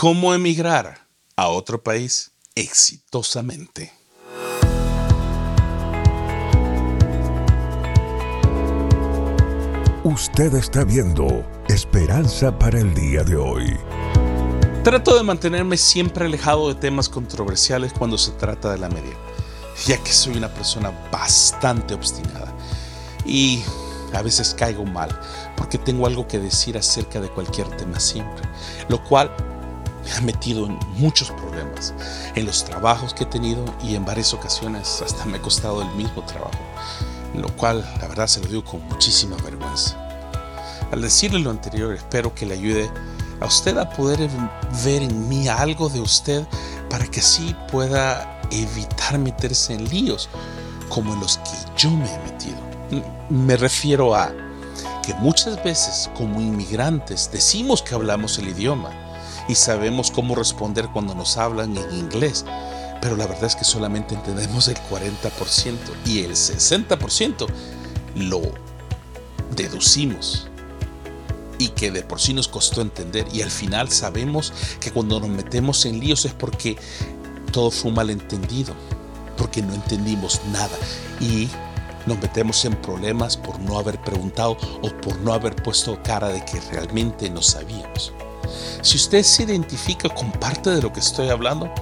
cómo emigrar a otro país exitosamente. Usted está viendo Esperanza para el día de hoy. Trato de mantenerme siempre alejado de temas controversiales cuando se trata de la media, ya que soy una persona bastante obstinada y a veces caigo mal porque tengo algo que decir acerca de cualquier tema siempre, lo cual me ha metido en muchos problemas, en los trabajos que he tenido y en varias ocasiones hasta me ha costado el mismo trabajo, lo cual la verdad se lo digo con muchísima vergüenza. Al decirle lo anterior espero que le ayude a usted a poder ver en mí algo de usted para que así pueda evitar meterse en líos como en los que yo me he metido. Me refiero a que muchas veces como inmigrantes decimos que hablamos el idioma y sabemos cómo responder cuando nos hablan en inglés, pero la verdad es que solamente entendemos el 40% y el 60% lo deducimos. Y que de por sí nos costó entender. Y al final sabemos que cuando nos metemos en líos es porque todo fue un malentendido, porque no entendimos nada. Y nos metemos en problemas por no haber preguntado o por no haber puesto cara de que realmente no sabíamos. Si usted se identifica con parte de lo que estoy hablando,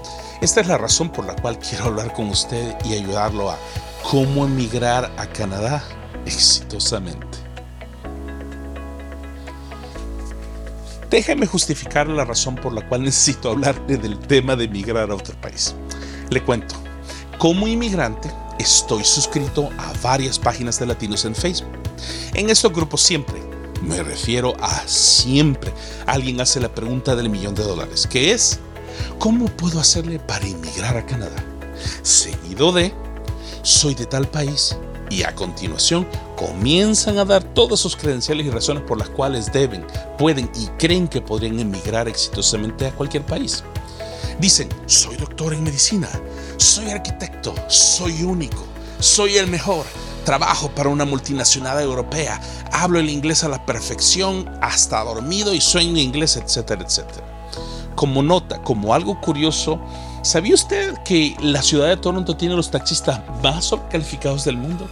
esta es la razón por la cual quiero hablar con usted y ayudarlo a cómo emigrar a Canadá exitosamente. Déjeme justificar la razón por la cual necesito hablarle del tema de emigrar a otro país. Le cuento, como inmigrante estoy suscrito a varias páginas de latinos en Facebook. En estos grupos siempre, me refiero a siempre, alguien hace la pregunta del millón de dólares, que es, ¿cómo puedo hacerle para inmigrar a Canadá? Seguido de, soy de tal país y a continuación comienzan a dar todas sus credenciales y razones por las cuales deben, pueden y creen que podrían emigrar exitosamente a cualquier país. Dicen, soy doctor en medicina, soy arquitecto, soy único, soy el mejor, trabajo para una multinacional europea, hablo el inglés a la perfección, hasta dormido y sueño inglés, etcétera, etcétera. Como nota, como algo curioso, ¿sabía usted que la ciudad de Toronto tiene los taxistas más calificados del mundo?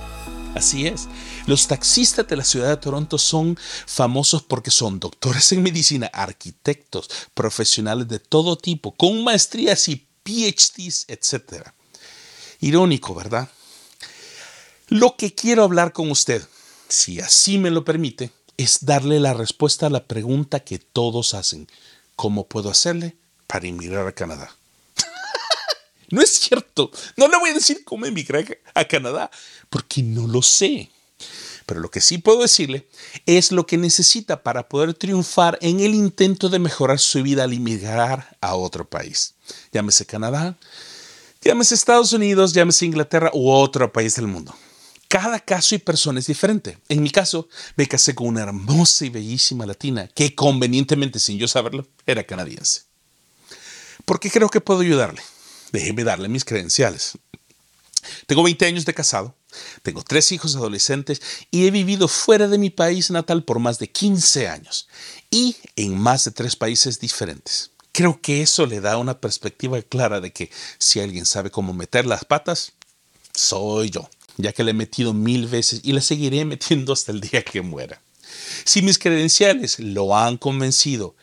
Así es. Los taxistas de la ciudad de Toronto son famosos porque son doctores en medicina, arquitectos, profesionales de todo tipo, con maestrías y PhDs, etc. Irónico, ¿verdad? Lo que quiero hablar con usted, si así me lo permite, es darle la respuesta a la pregunta que todos hacen. ¿Cómo puedo hacerle para emigrar a Canadá? no es cierto. No le voy a decir cómo emigrar a Canadá, porque no lo sé. Pero lo que sí puedo decirle es lo que necesita para poder triunfar en el intento de mejorar su vida al emigrar a otro país. Llámese Canadá, llámese Estados Unidos, llámese Inglaterra u otro país del mundo. Cada caso y persona es diferente. En mi caso, me casé con una hermosa y bellísima latina que convenientemente, sin yo saberlo, era canadiense. ¿Por qué creo que puedo ayudarle? Déjeme darle mis credenciales. Tengo 20 años de casado, tengo tres hijos adolescentes y he vivido fuera de mi país natal por más de 15 años y en más de tres países diferentes. Creo que eso le da una perspectiva clara de que si alguien sabe cómo meter las patas, soy yo, ya que le he metido mil veces y le seguiré metiendo hasta el día que muera. Si mis credenciales lo han convencido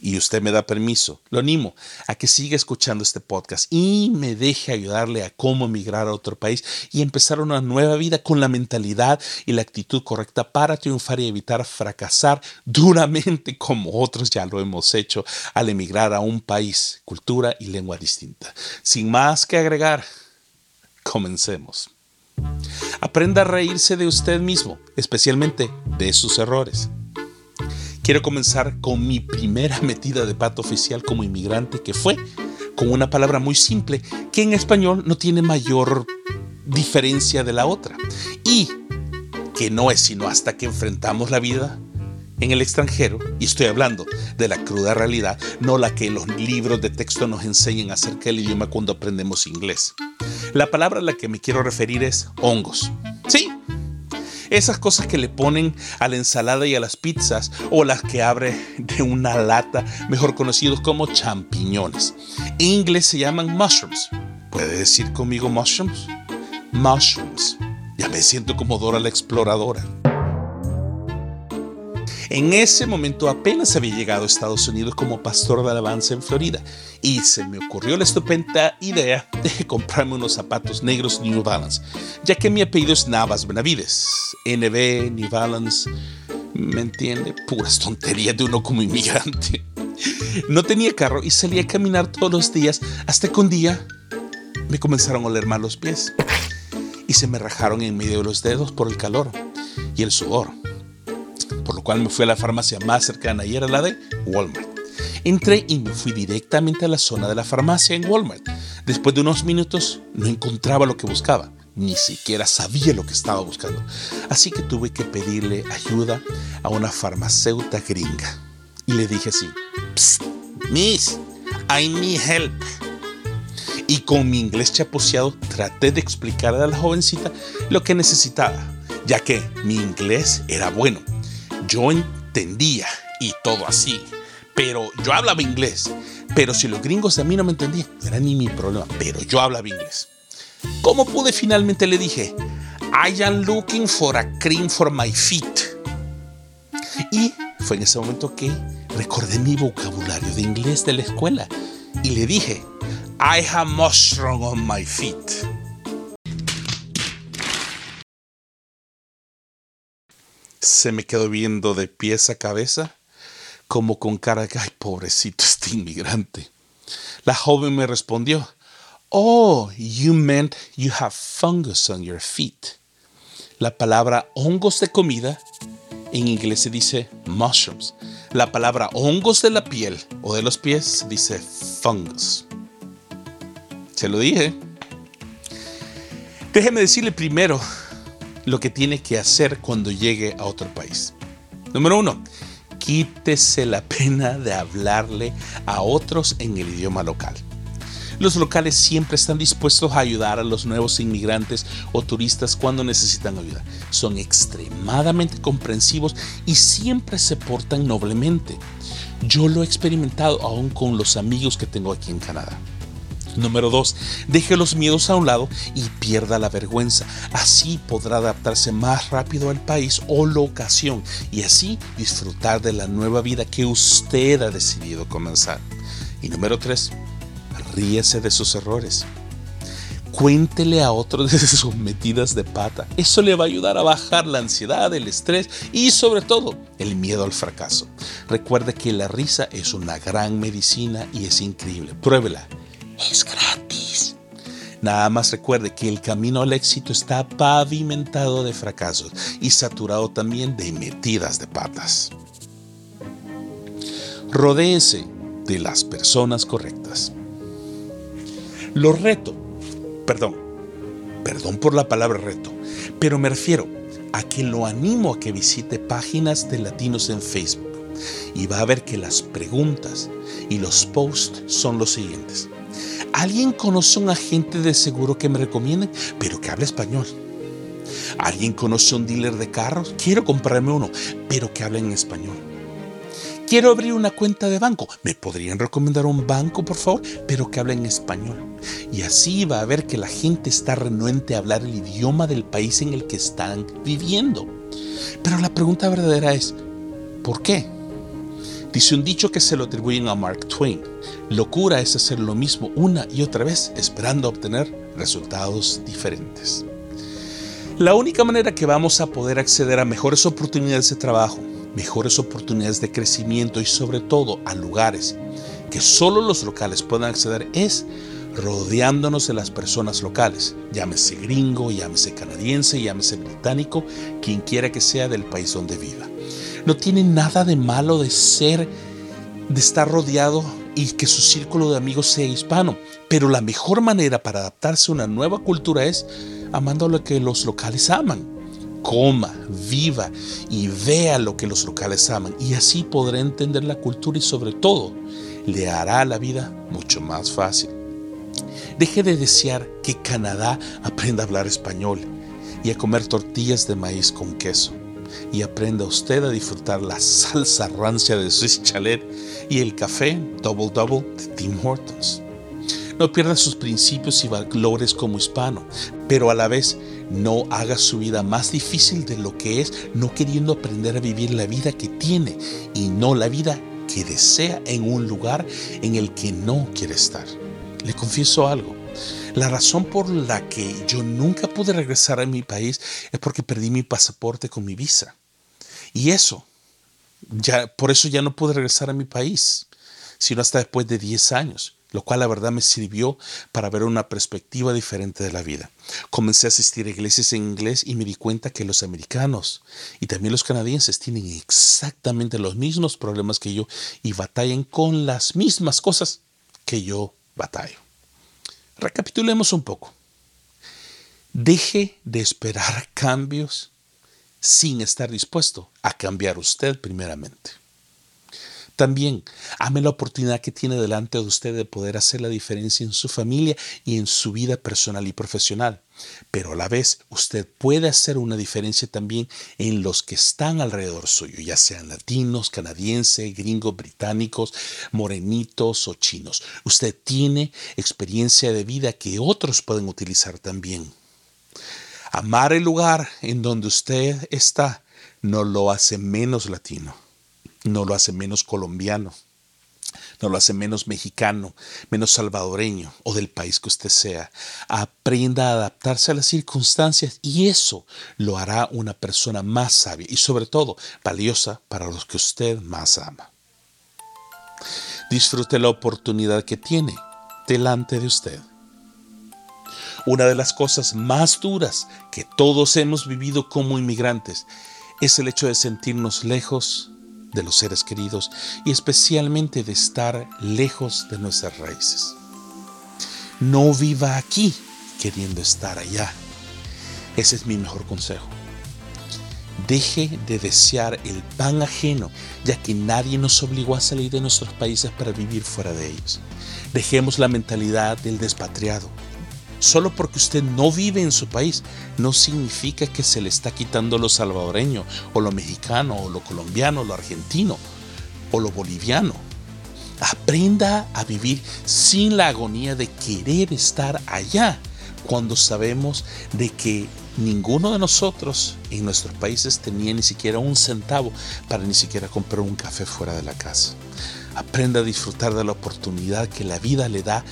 y usted me da permiso, lo animo a que siga escuchando este podcast y me deje ayudarle a cómo emigrar a otro país y empezar una nueva vida con la mentalidad y la actitud correcta para triunfar y evitar fracasar duramente como otros ya lo hemos hecho al emigrar a un país, cultura y lengua distinta. Sin más que agregar, comencemos. Aprenda a reírse de usted mismo, especialmente de sus errores. Quiero comenzar con mi primera metida de pato oficial como inmigrante, que fue con una palabra muy simple, que en español no tiene mayor diferencia de la otra. Y que no es sino hasta que enfrentamos la vida en el extranjero, y estoy hablando de la cruda realidad, no la que los libros de texto nos enseñan acerca del idioma cuando aprendemos inglés. La palabra a la que me quiero referir es hongos. Sí, Esas cosas que le ponen a la ensalada y a las pizzas o las que abre de una lata, mejor conocidos como champiñones. En inglés se llaman mushrooms. ¿Puede decir conmigo mushrooms? Mushrooms. Ya me siento como Dora la exploradora. En ese momento apenas había llegado a Estados Unidos como pastor de alabanza en Florida y se me ocurrió la estupenda idea de comprarme unos zapatos negros New Balance, ya que mi apellido es Navas Benavides. NB, New Balance, ¿me entiende? Puras tonterías de uno como inmigrante. No tenía carro y salía a caminar todos los días hasta que un día me comenzaron a oler mal los pies y se me rajaron en medio de los dedos por el calor y el sudor cual me fui a la farmacia más cercana y era la de Walmart. Entré y me fui directamente a la zona de la farmacia en Walmart. Después de unos minutos no encontraba lo que buscaba, ni siquiera sabía lo que estaba buscando. Así que tuve que pedirle ayuda a una farmacéutica gringa. Y le dije así, Miss, I need help. Y con mi inglés chaposeado traté de explicarle a la jovencita lo que necesitaba, ya que mi inglés era bueno yo entendía y todo así, pero yo hablaba inglés. Pero si los gringos a mí no me entendían, no era ni mi problema, pero yo hablaba inglés. ¿Cómo pude? Finalmente le dije, I am looking for a cream for my feet. Y fue en ese momento que recordé mi vocabulario de inglés de la escuela y le dije, I have mushroom on my feet. Se me quedó viendo de pies a cabeza, como con cara de, ay, pobrecito este inmigrante. La joven me respondió, Oh, you meant you have fungus on your feet. La palabra hongos de comida en inglés se dice mushrooms. La palabra hongos de la piel o de los pies se dice fungus. Se lo dije. Déjeme decirle primero lo que tiene que hacer cuando llegue a otro país. Número uno, quítese la pena de hablarle a otros en el idioma local. Los locales siempre están dispuestos a ayudar a los nuevos inmigrantes o turistas cuando necesitan ayuda. Son extremadamente comprensivos y siempre se portan noblemente. Yo lo he experimentado aún con los amigos que tengo aquí en Canadá. Número 2. Deje los miedos a un lado y pierda la vergüenza. Así podrá adaptarse más rápido al país o locación y así disfrutar de la nueva vida que usted ha decidido comenzar. Y número 3. Ríese de sus errores. Cuéntele a otros de sus metidas de pata. Eso le va a ayudar a bajar la ansiedad, el estrés y sobre todo el miedo al fracaso. Recuerde que la risa es una gran medicina y es increíble. Pruébela es gratis. Nada más recuerde que el camino al éxito está pavimentado de fracasos y saturado también de metidas de patas. Rodéese de las personas correctas. Lo reto, perdón, perdón por la palabra reto, pero me refiero a que lo animo a que visite páginas de latinos en Facebook y va a ver que las preguntas y los posts son los siguientes. ¿Alguien conoce un agente de seguro que me recomiende, pero que hable español? ¿Alguien conoce un dealer de carros? Quiero comprarme uno, pero que hable en español. Quiero abrir una cuenta de banco. ¿Me podrían recomendar un banco, por favor? Pero que hable en español. Y así va a ver que la gente está renuente a hablar el idioma del país en el que están viviendo. Pero la pregunta verdadera es, ¿por qué? Dice un dicho que se lo atribuyen a Mark Twain. Locura es hacer lo mismo una y otra vez esperando obtener resultados diferentes. La única manera que vamos a poder acceder a mejores oportunidades de trabajo, mejores oportunidades de crecimiento y sobre todo a lugares que solo los locales puedan acceder es rodeándonos de las personas locales, llámese gringo, llámese canadiense, llámese británico, quien quiera que sea del país donde viva. No tiene nada de malo de ser, de estar rodeado y que su círculo de amigos sea hispano. Pero la mejor manera para adaptarse a una nueva cultura es amando lo que los locales aman. Coma, viva y vea lo que los locales aman. Y así podrá entender la cultura y sobre todo le hará la vida mucho más fácil. Deje de desear que Canadá aprenda a hablar español y a comer tortillas de maíz con queso. Y aprenda usted a disfrutar la salsa rancia de Swiss Chalet y el café Double Double de Tim Hortons. No pierda sus principios y valores como hispano, pero a la vez no haga su vida más difícil de lo que es, no queriendo aprender a vivir la vida que tiene y no la vida que desea en un lugar en el que no quiere estar. Le confieso algo. La razón por la que yo nunca pude regresar a mi país es porque perdí mi pasaporte con mi visa. Y eso, por eso ya no pude regresar a mi país, sino hasta después de 10 años lo cual la verdad me sirvió para ver una perspectiva diferente de la vida. Comencé a asistir a iglesias en inglés y me di cuenta que los americanos y también los canadienses tienen exactamente los mismos problemas que yo y batallan con las mismas cosas que yo batallo. Recapitulemos un poco. Deje de esperar cambios sin estar dispuesto a cambiar usted primeramente. También ame la oportunidad que tiene delante de usted de poder hacer la diferencia en su familia y en su vida personal y profesional. Pero a la vez usted puede hacer una diferencia también en los que están alrededor suyo, ya sean latinos, canadienses, gringos, británicos, morenitos o chinos. Usted tiene experiencia de vida que otros pueden utilizar también. Amar el lugar en donde usted está no lo hace menos latino no lo hace menos colombiano, no lo hace menos mexicano, menos salvadoreño o del país que usted sea. Aprenda a adaptarse a las circunstancias y eso lo hará una persona más sabia y sobre todo valiosa para los que usted más ama. Disfrute la oportunidad que tiene delante de usted. Una de las cosas más duras que todos hemos vivido como inmigrantes es el hecho de sentirnos lejos de los seres queridos y especialmente de estar lejos de nuestras raíces. No viva aquí queriendo estar allá. Ese es mi mejor consejo. Deje de desear el pan ajeno, ya que nadie nos obligó a salir de nuestros países para vivir fuera de ellos. Dejemos la mentalidad del despatriado, Solo porque usted no vive en su país no significa que se le está quitando lo salvadoreño o lo mexicano o lo colombiano o lo argentino o lo boliviano. Aprenda a vivir sin la agonía de querer estar allá cuando sabemos de que ninguno de nosotros en nuestros países tenía ni siquiera un centavo para ni siquiera comprar un café fuera de la casa. Aprenda a disfrutar de la oportunidad que la vida le da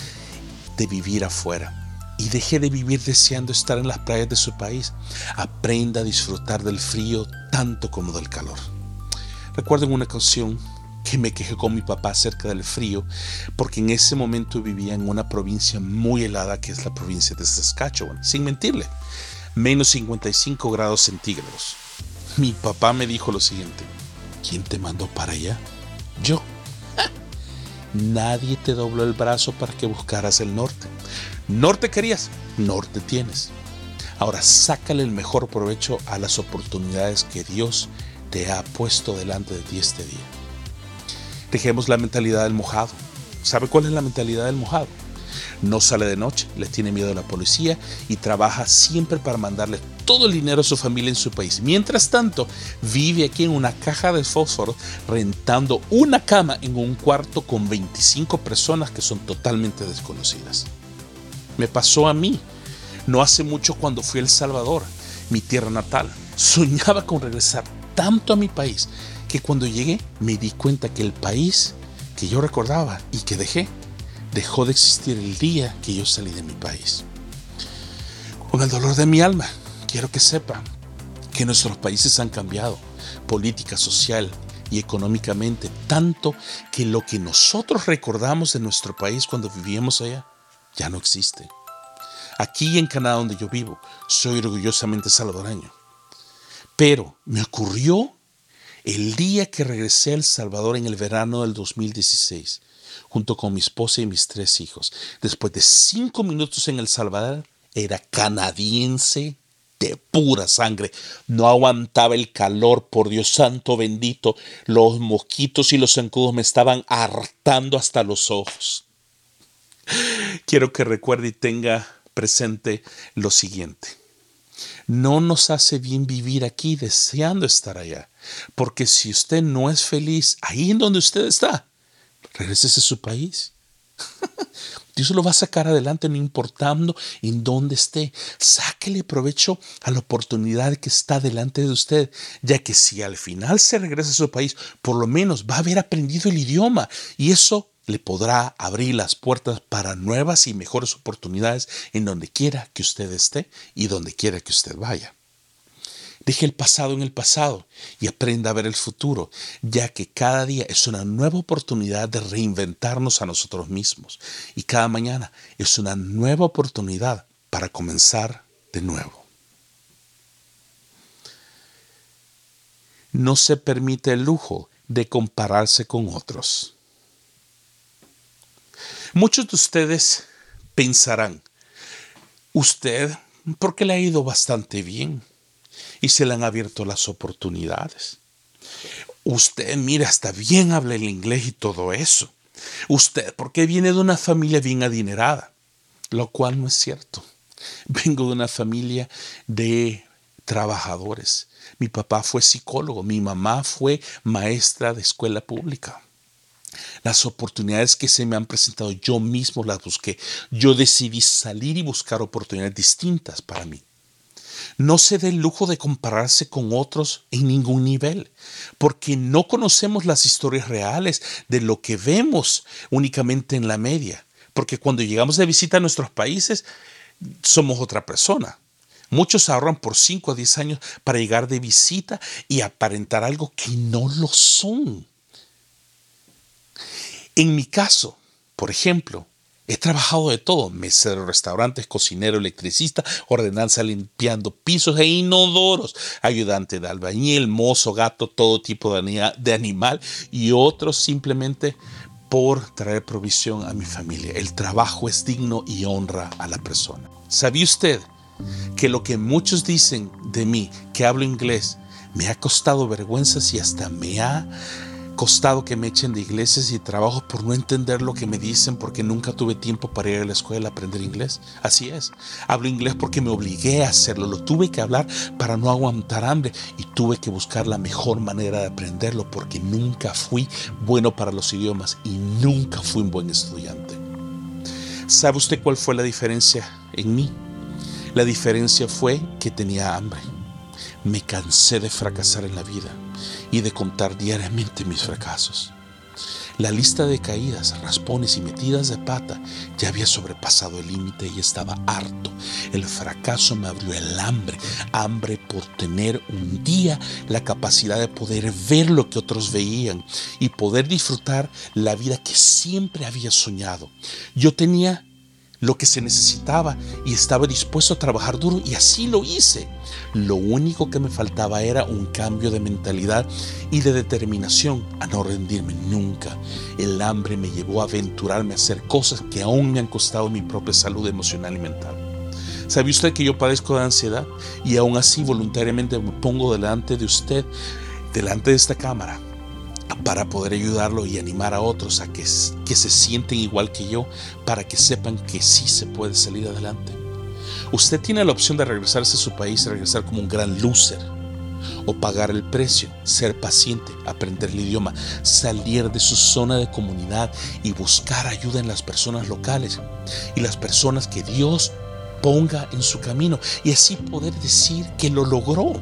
de vivir afuera y deje de vivir deseando estar en las playas de su país. Aprenda a disfrutar del frío tanto como del calor. Recuerdo en una ocasión que me quejé con mi papá acerca del frío, porque en ese momento vivía en una provincia muy helada que es la provincia de Saskatchewan, sin mentirle, menos 55 grados centígrados. Mi papá me dijo lo siguiente, ¿quién te mandó para allá? Yo. Nadie te dobló el brazo para que buscaras el norte. Norte querías, norte tienes. Ahora sácale el mejor provecho a las oportunidades que Dios te ha puesto delante de ti este día. Dejemos la mentalidad del mojado. ¿Sabe cuál es la mentalidad del mojado? No sale de noche, le tiene miedo a la policía y trabaja siempre para mandarle todo el dinero a su familia en su país. Mientras tanto, vive aquí en una caja de fósforo rentando una cama en un cuarto con 25 personas que son totalmente desconocidas. Me pasó a mí. No hace mucho cuando fui a El Salvador, mi tierra natal. Soñaba con regresar tanto a mi país que cuando llegué me di cuenta que el país que yo recordaba y que dejé dejó de existir el día que yo salí de mi país. Con el dolor de mi alma, quiero que sepa que nuestros países han cambiado, política, social y económicamente, tanto que lo que nosotros recordamos de nuestro país cuando vivíamos allá ya no existe. Aquí en Canadá donde yo vivo, soy orgullosamente salvadoreño. Pero me ocurrió el día que regresé a El Salvador en el verano del 2016, junto con mi esposa y mis tres hijos. Después de cinco minutos en El Salvador, era canadiense de pura sangre. No aguantaba el calor, por Dios santo bendito. Los mosquitos y los zancudos me estaban hartando hasta los ojos quiero que recuerde y tenga presente lo siguiente. No nos hace bien vivir aquí deseando estar allá, porque si usted no es feliz ahí en donde usted está, regrese a su país. Dios lo va a sacar adelante no importando en dónde esté. Sáquele provecho a la oportunidad que está delante de usted, ya que si al final se regresa a su país, por lo menos va a haber aprendido el idioma y eso le podrá abrir las puertas para nuevas y mejores oportunidades en donde quiera que usted esté y donde quiera que usted vaya. Deje el pasado en el pasado y aprenda a ver el futuro, ya que cada día es una nueva oportunidad de reinventarnos a nosotros mismos y cada mañana es una nueva oportunidad para comenzar de nuevo. No se permite el lujo de compararse con otros. Muchos de ustedes pensarán, usted, porque le ha ido bastante bien y se le han abierto las oportunidades. Usted, mira, hasta bien habla el inglés y todo eso. Usted, porque viene de una familia bien adinerada, lo cual no es cierto. Vengo de una familia de trabajadores. Mi papá fue psicólogo, mi mamá fue maestra de escuela pública. Las oportunidades que se me han presentado, yo mismo las busqué. Yo decidí salir y buscar oportunidades distintas para mí. No se dé el lujo de compararse con otros en ningún nivel, porque no conocemos las historias reales de lo que vemos únicamente en la media. Porque cuando llegamos de visita a nuestros países, somos otra persona. Muchos ahorran por 5 a 10 años para llegar de visita y aparentar algo que no lo son. En mi caso, por ejemplo, he trabajado de todo, mesero, restaurantes, cocinero, electricista, ordenanza limpiando pisos e inodoros, ayudante de albañil, mozo, gato, todo tipo de, animal y otros simplemente por traer provisión a mi familia. El trabajo es digno y honra a la persona. ¿Sabía usted que lo que muchos dicen de mí, que hablo inglés, me ha costado vergüenzas y hasta me ha costado que me echen de iglesias y trabajos por no entender lo que me dicen porque nunca tuve tiempo para ir a la escuela a aprender inglés. Así es. Hablo inglés porque me obligué a hacerlo. Lo tuve que hablar para no aguantar hambre y tuve que buscar la mejor manera de aprenderlo porque nunca fui bueno para los idiomas y nunca fui un buen estudiante. ¿Sabe usted cuál fue la diferencia en mí? La diferencia fue que tenía hambre. Me cansé de fracasar en la vida y de contar diariamente mis fracasos. La lista de caídas, raspones y metidas de pata ya había sobrepasado el límite y estaba harto. El fracaso me abrió el hambre, hambre por tener un día la capacidad de poder ver lo que otros veían y poder disfrutar la vida que siempre había soñado. Yo tenía lo que se necesitaba y estaba dispuesto a trabajar duro y así lo hice. Lo único que me faltaba era un cambio de mentalidad y de determinación a no rendirme nunca. El hambre me llevó a aventurarme a hacer cosas que aún me han costado mi propia salud emocional y mental. ¿Sabe usted que yo padezco de ansiedad y aún así voluntariamente me pongo delante de usted, delante de esta cámara, para poder ayudarlo y animar a otros a que, se sienten igual que yo, para que sepan que sí se puede salir adelante. Usted tiene la opción de regresarse a su país y regresar como un gran loser, o pagar el precio, ser paciente, aprender el idioma, salir de su zona de comunidad y buscar ayuda en las personas locales y las personas que Dios ponga en su camino y así poder decir que lo logró.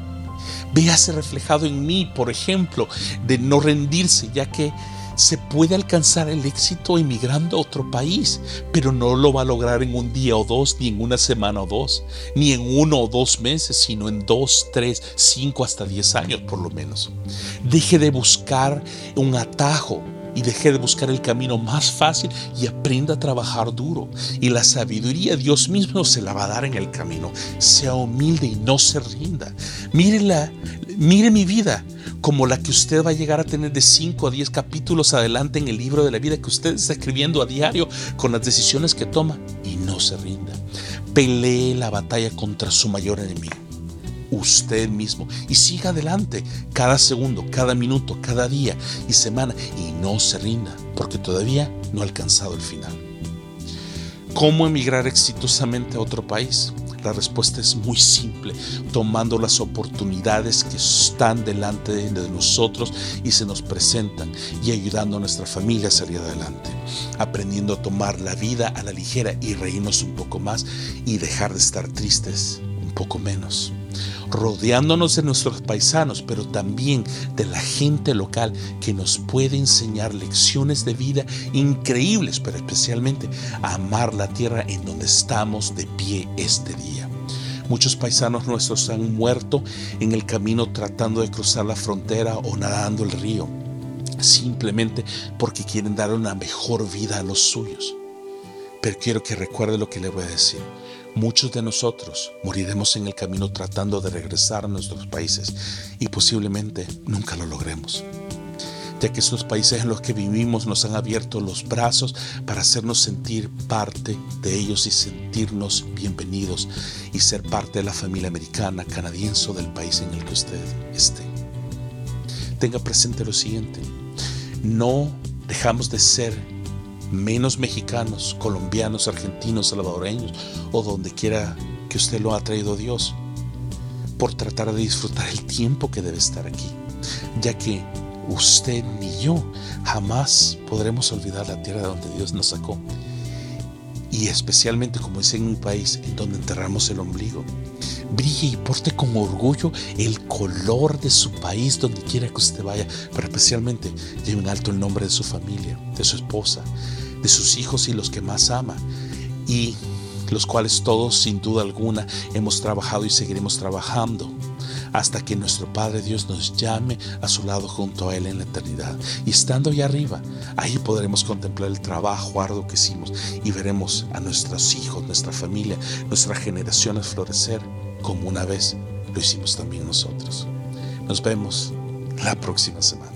Véase reflejado en mí, por ejemplo, de no rendirse, ya que se puede alcanzar el éxito emigrando a otro país, pero no lo va a lograr en un día o dos, ni en una semana o dos, ni en uno o dos meses, sino en dos, tres, cinco, hasta diez años por lo menos. Deje de buscar un atajo y deje de buscar el camino más fácil y aprenda a trabajar duro. Y la sabiduría Dios mismo se la va a dar en el camino. Sea humilde y no se rinda. Mire, mire mi vida como la que usted va a llegar a tener de 5 a 10 capítulos adelante en el libro de la vida que usted está escribiendo a diario con las decisiones que toma y no se rinda. Pelee la batalla contra su mayor enemigo usted mismo y siga adelante cada segundo, cada minuto, cada día y semana y no se rinda porque todavía no ha alcanzado el final. ¿Cómo emigrar exitosamente a otro país? La respuesta es muy simple, tomando las oportunidades que están delante de nosotros y se nos presentan y ayudando a nuestra familia a salir adelante, aprendiendo a tomar la vida a la ligera y reírnos un poco más y dejar de estar tristes un poco menos rodeándonos de nuestros paisanos, pero también de la gente local que nos puede enseñar lecciones de vida increíbles, pero especialmente amar la tierra en donde estamos de pie este día. Muchos paisanos nuestros han muerto en el camino tratando de cruzar la frontera o nadando el río, simplemente porque quieren dar una mejor vida a los suyos. Pero quiero que recuerde lo que le voy a decir. Muchos de nosotros moriremos en el camino tratando de regresar a nuestros países y posiblemente nunca lo logremos, ya que estos países en los que vivimos nos han abierto los brazos para hacernos sentir parte de ellos y sentirnos bienvenidos y ser parte de la familia americana, canadiense o del país en el que usted esté. Tenga presente lo siguiente, no dejamos de ser menos mexicanos, colombianos, argentinos, salvadoreños o donde quiera que usted lo ha traído Dios, por tratar de disfrutar el tiempo que debe estar aquí, ya que usted ni yo jamás podremos olvidar la tierra de donde Dios nos sacó. Y especialmente como es en un país en donde enterramos el ombligo. Brille y porte con orgullo el color de su país donde quiera que usted vaya, pero especialmente lleve en alto el nombre de su familia, de su esposa, de sus hijos y los que más ama, y los cuales todos sin duda alguna hemos trabajado y seguiremos trabajando hasta que nuestro Padre Dios nos llame a su lado junto a Él en la eternidad. Y estando ahí arriba, ahí podremos contemplar el trabajo arduo que hicimos y veremos a nuestros hijos, nuestra familia, nuestras generaciones florecer como una vez lo hicimos también nosotros. Nos vemos la próxima semana.